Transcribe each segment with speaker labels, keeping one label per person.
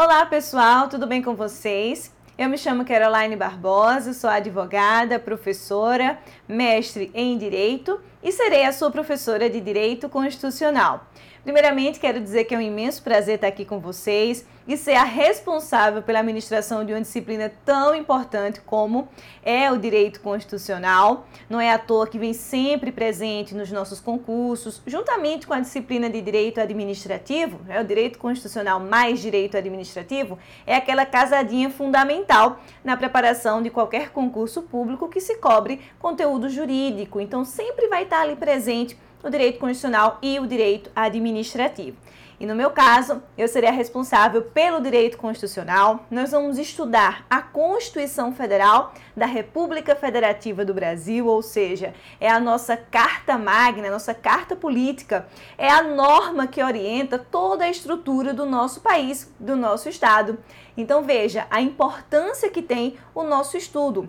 Speaker 1: Olá pessoal, tudo bem com vocês? Eu me chamo Caroline Barbosa, sou advogada, professora, mestre em Direito e serei a sua professora de Direito Constitucional. Primeiramente, quero dizer que é um imenso prazer estar aqui com vocês e ser a responsável pela administração de uma disciplina tão importante como é o direito constitucional. Não é à toa que vem sempre presente nos nossos concursos, juntamente com a disciplina de direito administrativo, é o direito constitucional mais direito administrativo, é aquela casadinha fundamental na preparação de qualquer concurso público que se cobre conteúdo jurídico. Então, sempre vai estar ali presente o direito constitucional e o direito administrativo. E no meu caso, eu serei a responsável pelo direito constitucional. Nós vamos estudar a Constituição Federal da República Federativa do Brasil, ou seja, é a nossa carta magna, a nossa carta política, é a norma que orienta toda a estrutura do nosso país, do nosso estado. Então veja a importância que tem o nosso estudo.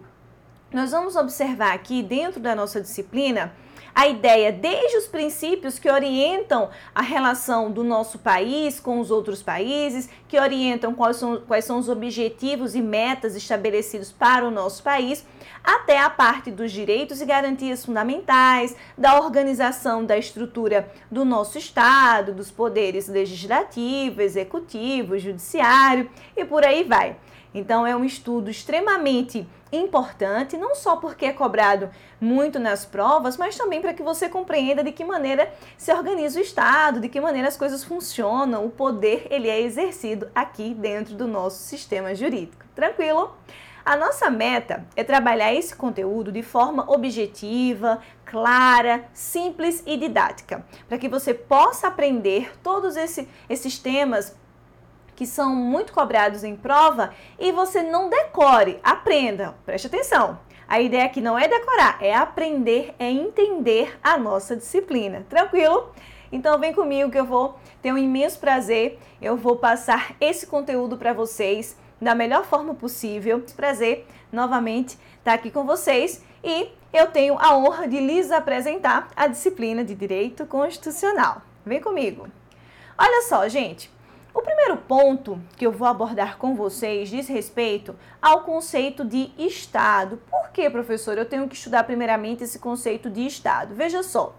Speaker 1: Nós vamos observar aqui dentro da nossa disciplina a ideia desde os princípios que orientam a relação do nosso país com os outros países, que orientam quais são, quais são os objetivos e metas estabelecidos para o nosso país, até a parte dos direitos e garantias fundamentais, da organização da estrutura do nosso Estado, dos poderes legislativo, executivo, judiciário e por aí vai. Então, é um estudo extremamente importante, não só porque é cobrado muito nas provas, mas também para que você compreenda de que maneira se organiza o Estado, de que maneira as coisas funcionam, o poder ele é exercido aqui dentro do nosso sistema jurídico. Tranquilo? A nossa meta é trabalhar esse conteúdo de forma objetiva, clara, simples e didática, para que você possa aprender todos esse, esses temas que são muito cobrados em prova e você não decore, aprenda, preste atenção. A ideia aqui não é decorar, é aprender, é entender a nossa disciplina. Tranquilo? Então vem comigo que eu vou ter um imenso prazer. Eu vou passar esse conteúdo para vocês da melhor forma possível. Prazer novamente estar aqui com vocês e eu tenho a honra de lhes apresentar a disciplina de Direito Constitucional. Vem comigo. Olha só, gente, o primeiro ponto que eu vou abordar com vocês diz respeito ao conceito de Estado. Por que, professor, eu tenho que estudar primeiramente esse conceito de Estado? Veja só,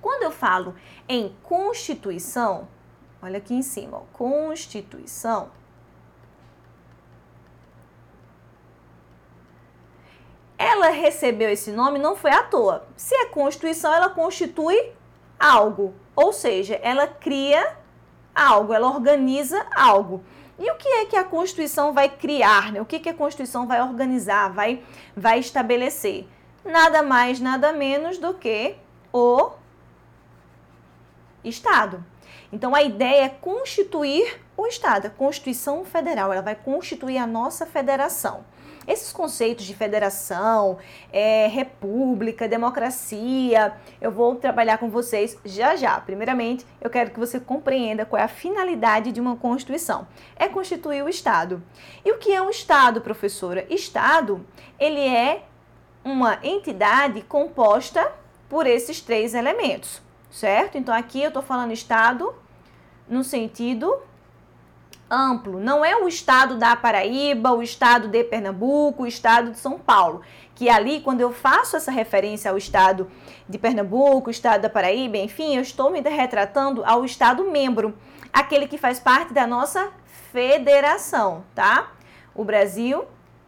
Speaker 1: quando eu falo em Constituição, olha aqui em cima, ó, Constituição, ela recebeu esse nome não foi à toa. Se é Constituição, ela constitui algo, ou seja, ela cria algo, ela organiza algo. E o que é que a Constituição vai criar? Né? O que, que a Constituição vai organizar, vai, vai estabelecer? Nada mais, nada menos do que o Estado. Então a ideia é constituir o Estado, a Constituição Federal, ela vai constituir a nossa federação. Esses conceitos de federação, é, república, democracia, eu vou trabalhar com vocês já já. Primeiramente, eu quero que você compreenda qual é a finalidade de uma Constituição. É constituir o Estado. E o que é um Estado, professora? Estado, ele é uma entidade composta por esses três elementos, certo? Então aqui eu estou falando Estado no sentido amplo. Não é o estado da Paraíba, o estado de Pernambuco, o estado de São Paulo. Que ali, quando eu faço essa referência ao estado de Pernambuco, o estado da Paraíba, enfim, eu estou me retratando ao estado membro, aquele que faz parte da nossa federação, tá? O Brasil,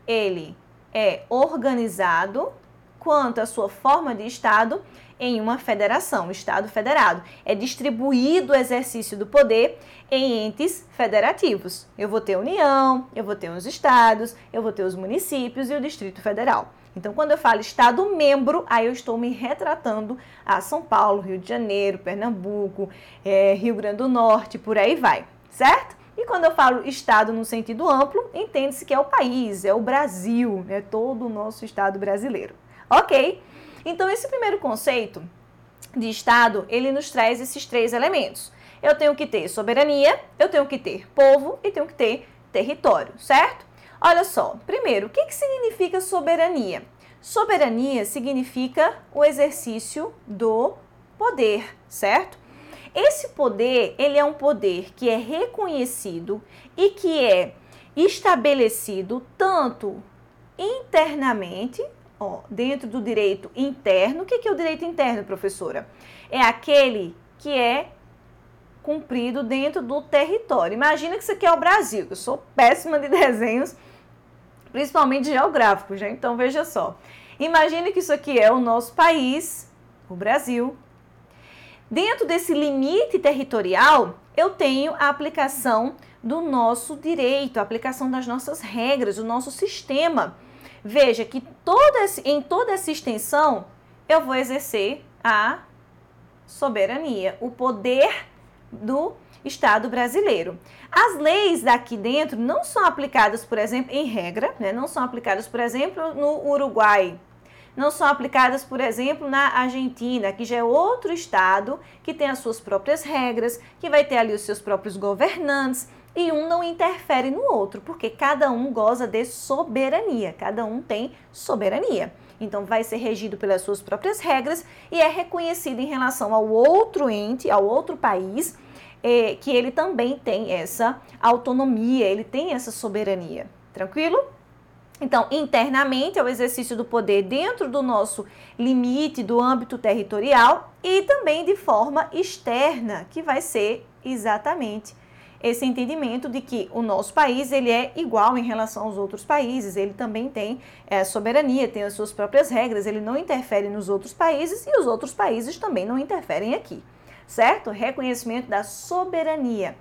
Speaker 1: ele é organizado quanto à sua forma de estado em uma federação, Estado federado. É distribuído o exercício do poder em entes federativos. Eu vou ter a União, eu vou ter os estados, eu vou ter os municípios e o Distrito Federal. Então, quando eu falo Estado membro, aí eu estou me retratando a São Paulo, Rio de Janeiro, Pernambuco, é, Rio Grande do Norte, por aí vai, certo? E quando eu falo Estado no sentido amplo, entende-se que é o país, é o Brasil, é todo o nosso Estado brasileiro. Ok? Então, esse primeiro conceito de Estado, ele nos traz esses três elementos. Eu tenho que ter soberania, eu tenho que ter povo e tenho que ter território, certo? Olha só, primeiro, o que, que significa soberania? Soberania significa o exercício do poder, certo? Esse poder, ele é um poder que é reconhecido e que é estabelecido tanto internamente, ó, dentro do direito interno. O que é o direito interno, professora? É aquele que é cumprido dentro do território. Imagina que isso aqui é o Brasil, eu sou péssima de desenhos, principalmente geográficos, né? Então veja só. Imagine que isso aqui é o nosso país, o Brasil. Dentro desse limite territorial, eu tenho a aplicação do nosso direito, a aplicação das nossas regras, do nosso sistema. Veja que toda, em toda essa extensão eu vou exercer a soberania, o poder do Estado brasileiro. As leis daqui dentro não são aplicadas, por exemplo, em regra, né? não são aplicadas, por exemplo, no Uruguai, não são aplicadas, por exemplo, na Argentina, que já é outro estado que tem as suas próprias regras, que vai ter ali os seus próprios governantes, e um não interfere no outro, porque cada um goza de soberania, cada um tem soberania. Então, vai ser regido pelas suas próprias regras e é reconhecido em relação ao outro ente, ao outro país, eh, que ele também tem essa autonomia, ele tem essa soberania. Tranquilo? Então, internamente é o exercício do poder dentro do nosso limite, do âmbito territorial e também de forma externa, que vai ser exatamente esse entendimento de que o nosso país ele é igual em relação aos outros países, ele também tem é, soberania, tem as suas próprias regras, ele não interfere nos outros países e os outros países também não interferem aqui, certo? Reconhecimento da soberania.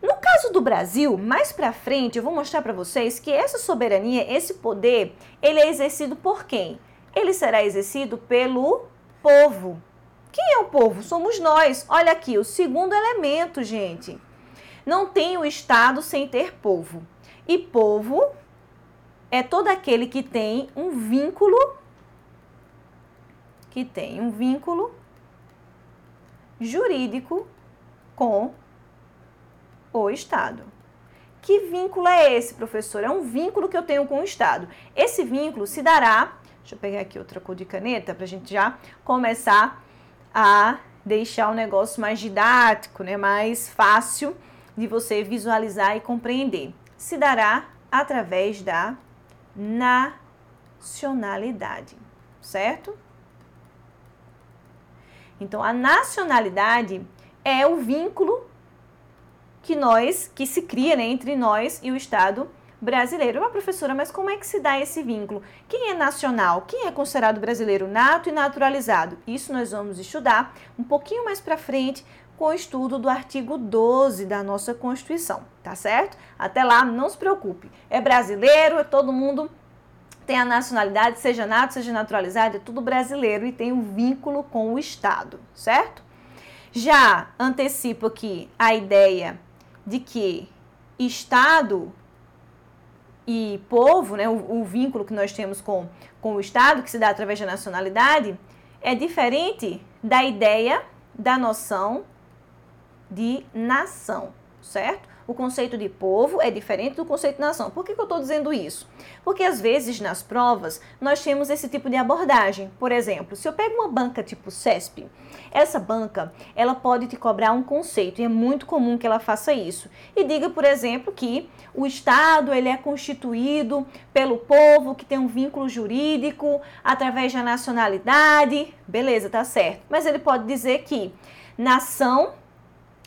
Speaker 1: No caso do Brasil, mais para frente eu vou mostrar para vocês que essa soberania, esse poder, ele é exercido por quem? Ele será exercido pelo povo. Quem é o povo? Somos nós. Olha aqui, o segundo elemento, gente. Não tem o Estado sem ter povo. E povo é todo aquele que tem um vínculo que tem um vínculo jurídico com o Estado. Que vínculo é esse, professor? É um vínculo que eu tenho com o Estado. Esse vínculo se dará. Deixa eu pegar aqui outra cor de caneta para a gente já começar a deixar o negócio mais didático, né? mais fácil de você visualizar e compreender. Se dará através da nacionalidade, certo? Então, a nacionalidade é o vínculo que nós, que se cria né, entre nós e o Estado brasileiro. Uma professora, mas como é que se dá esse vínculo? Quem é nacional? Quem é considerado brasileiro nato e naturalizado? Isso nós vamos estudar um pouquinho mais para frente com o estudo do artigo 12 da nossa Constituição, tá certo? Até lá, não se preocupe. É brasileiro, é todo mundo tem a nacionalidade, seja nato, seja naturalizado, é tudo brasileiro e tem um vínculo com o Estado, certo? Já antecipo aqui a ideia de que Estado e povo, né, o, o, vínculo que nós temos com, com o Estado, que se dá através da nacionalidade, é diferente da ideia, da noção de nação, certo? O conceito de povo é diferente do conceito de nação. Por que, que eu estou dizendo isso? Porque às vezes nas provas nós temos esse tipo de abordagem. Por exemplo, se eu pego uma banca tipo CESP, essa banca ela pode te cobrar um conceito e é muito comum que ela faça isso. E diga, por exemplo, que o Estado ele é constituído pelo povo que tem um vínculo jurídico através da nacionalidade. Beleza, tá certo. Mas ele pode dizer que nação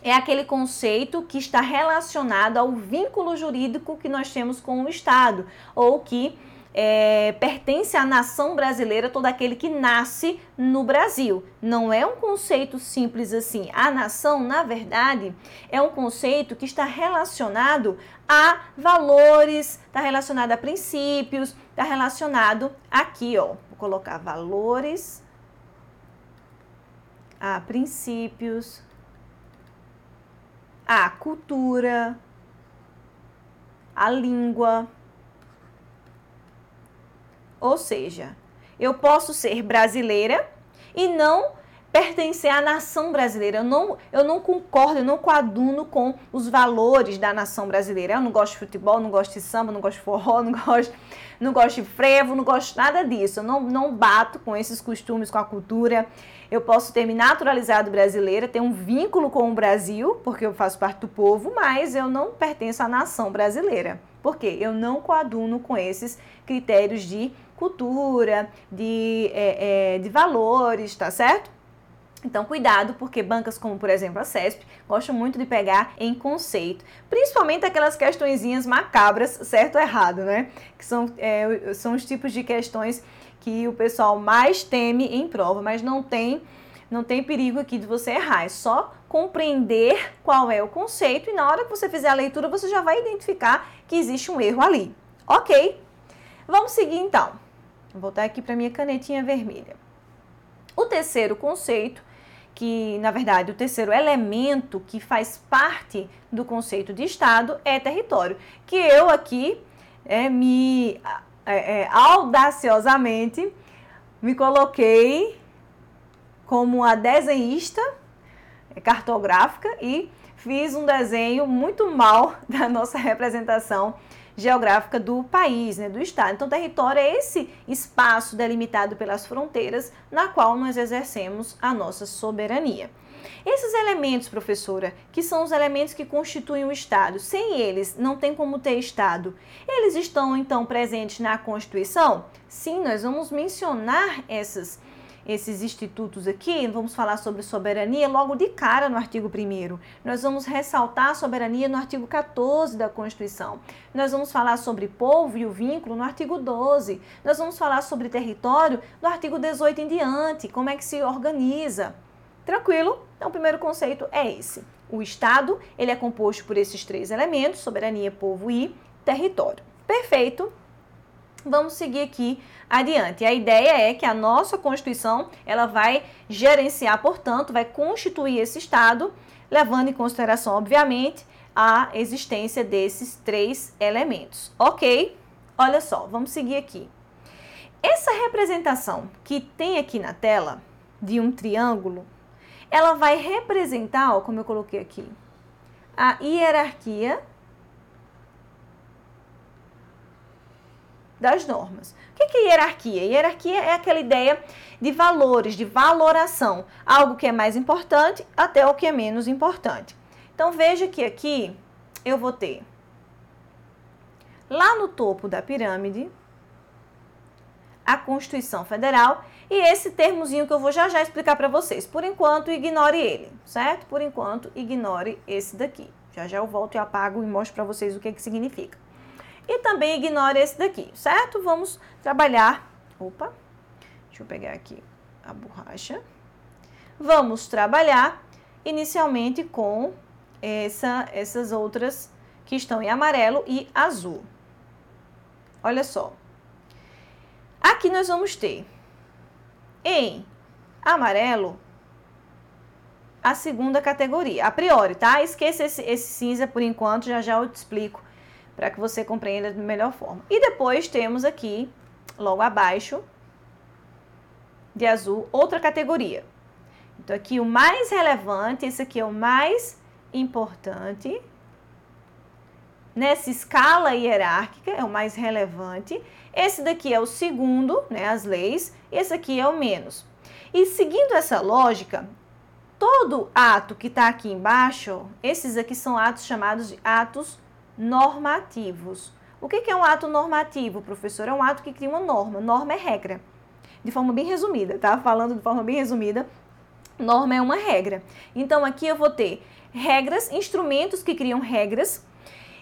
Speaker 1: é aquele conceito que está relacionado ao vínculo jurídico que nós temos com o Estado, ou que é, pertence à nação brasileira, todo aquele que nasce no Brasil. Não é um conceito simples assim. A nação, na verdade, é um conceito que está relacionado a valores, está relacionado a princípios, está relacionado aqui, ó. Vou colocar valores, a princípios, a cultura, a língua. Ou seja, eu posso ser brasileira e não pertencer à nação brasileira. Eu não, eu não concordo, eu não coaduno com os valores da nação brasileira. Eu não gosto de futebol, não gosto de samba, não gosto de forró, não gosto, não gosto de frevo, não gosto nada disso. Eu não, não bato com esses costumes, com a cultura. Eu posso ter me naturalizado brasileira, ter um vínculo com o Brasil, porque eu faço parte do povo, mas eu não pertenço à nação brasileira. Por quê? Eu não coaduno com esses critérios de cultura, de, é, é, de valores, tá certo? Então, cuidado, porque bancas como, por exemplo, a CESP gostam muito de pegar em conceito, principalmente aquelas questõezinhas macabras, certo ou errado, né? Que são, é, são os tipos de questões que o pessoal mais teme em prova, mas não tem, não tem perigo aqui de você errar. É só compreender qual é o conceito e na hora que você fizer a leitura, você já vai identificar que existe um erro ali. Ok? Vamos seguir então. Vou voltar aqui para minha canetinha vermelha. O terceiro conceito que, na verdade, o terceiro elemento que faz parte do conceito de Estado é território, que eu aqui é, me é, é, audaciosamente me coloquei como a desenhista cartográfica e fiz um desenho muito mal da nossa representação geográfica do país, né, do estado. Então, território é esse espaço delimitado pelas fronteiras na qual nós exercemos a nossa soberania. Esses elementos, professora, que são os elementos que constituem o Estado, sem eles não tem como ter Estado. Eles estão então presentes na Constituição? Sim, nós vamos mencionar essas esses institutos aqui, vamos falar sobre soberania logo de cara no artigo 1. Nós vamos ressaltar a soberania no artigo 14 da Constituição. Nós vamos falar sobre povo e o vínculo no artigo 12. Nós vamos falar sobre território no artigo 18 em diante, como é que se organiza. Tranquilo? Então, o primeiro conceito é esse. O Estado, ele é composto por esses três elementos, soberania, povo e território. Perfeito? Vamos seguir aqui adiante. A ideia é que a nossa Constituição, ela vai gerenciar, portanto, vai constituir esse Estado, levando em consideração, obviamente, a existência desses três elementos. Ok? Olha só, vamos seguir aqui. Essa representação que tem aqui na tela de um triângulo, ela vai representar, ó, como eu coloquei aqui, a hierarquia das normas. O que é hierarquia? Hierarquia é aquela ideia de valores, de valoração, algo que é mais importante até o que é menos importante. Então veja que aqui eu vou ter lá no topo da pirâmide a Constituição Federal e esse termozinho que eu vou já já explicar para vocês. Por enquanto, ignore ele, certo? Por enquanto, ignore esse daqui. Já já eu volto e apago e mostro para vocês o que, que significa. E também ignore esse daqui, certo? Vamos trabalhar. Opa, deixa eu pegar aqui a borracha. Vamos trabalhar inicialmente com essa, essas outras que estão em amarelo e azul. Olha só. Aqui nós vamos ter em amarelo a segunda categoria, a priori, tá? Esqueça esse, esse cinza por enquanto, já já eu te explico para que você compreenda de melhor forma. E depois temos aqui, logo abaixo, de azul, outra categoria. Então, aqui o mais relevante, esse aqui é o mais importante. Nessa escala hierárquica, é o mais relevante. Esse daqui é o segundo, né, as leis. Esse aqui é o menos. E seguindo essa lógica, todo ato que está aqui embaixo, esses aqui são atos chamados de atos normativos. O que é um ato normativo, professor? É um ato que cria uma norma. Norma é regra. De forma bem resumida, tá? Falando de forma bem resumida, norma é uma regra. Então aqui eu vou ter regras, instrumentos que criam regras.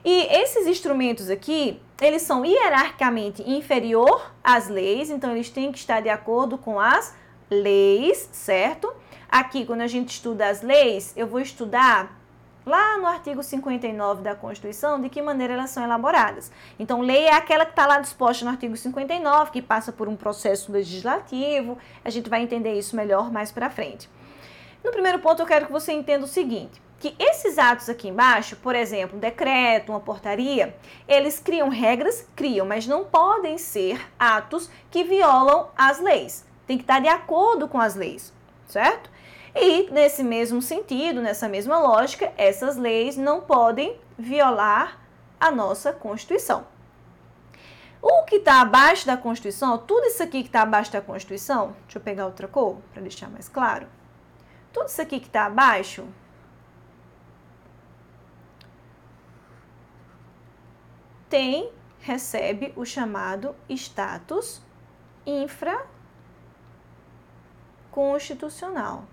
Speaker 1: E esses instrumentos aqui, eles são hierarquicamente inferior às leis, então eles têm que estar de acordo com as leis, certo? Aqui, quando a gente estuda as leis, eu vou estudar lá no artigo 59 da Constituição, de que maneira elas são elaboradas. Então, lei é aquela que está lá disposta no artigo 59, que passa por um processo legislativo. A gente vai entender isso melhor mais para frente. No primeiro ponto, eu quero que você entenda o seguinte: que esses atos aqui embaixo, por exemplo, um decreto, uma portaria, eles criam regras, criam, mas não podem ser atos que violam as leis. Tem que estar de acordo com as leis, certo? E nesse mesmo sentido, nessa mesma lógica, essas leis não podem violar a nossa Constituição. O que está abaixo da Constituição, tudo isso aqui que está abaixo da Constituição, deixa eu pegar outra cor para deixar mais claro. Tudo isso aqui que está abaixo tem, recebe o chamado status infraconstitucional.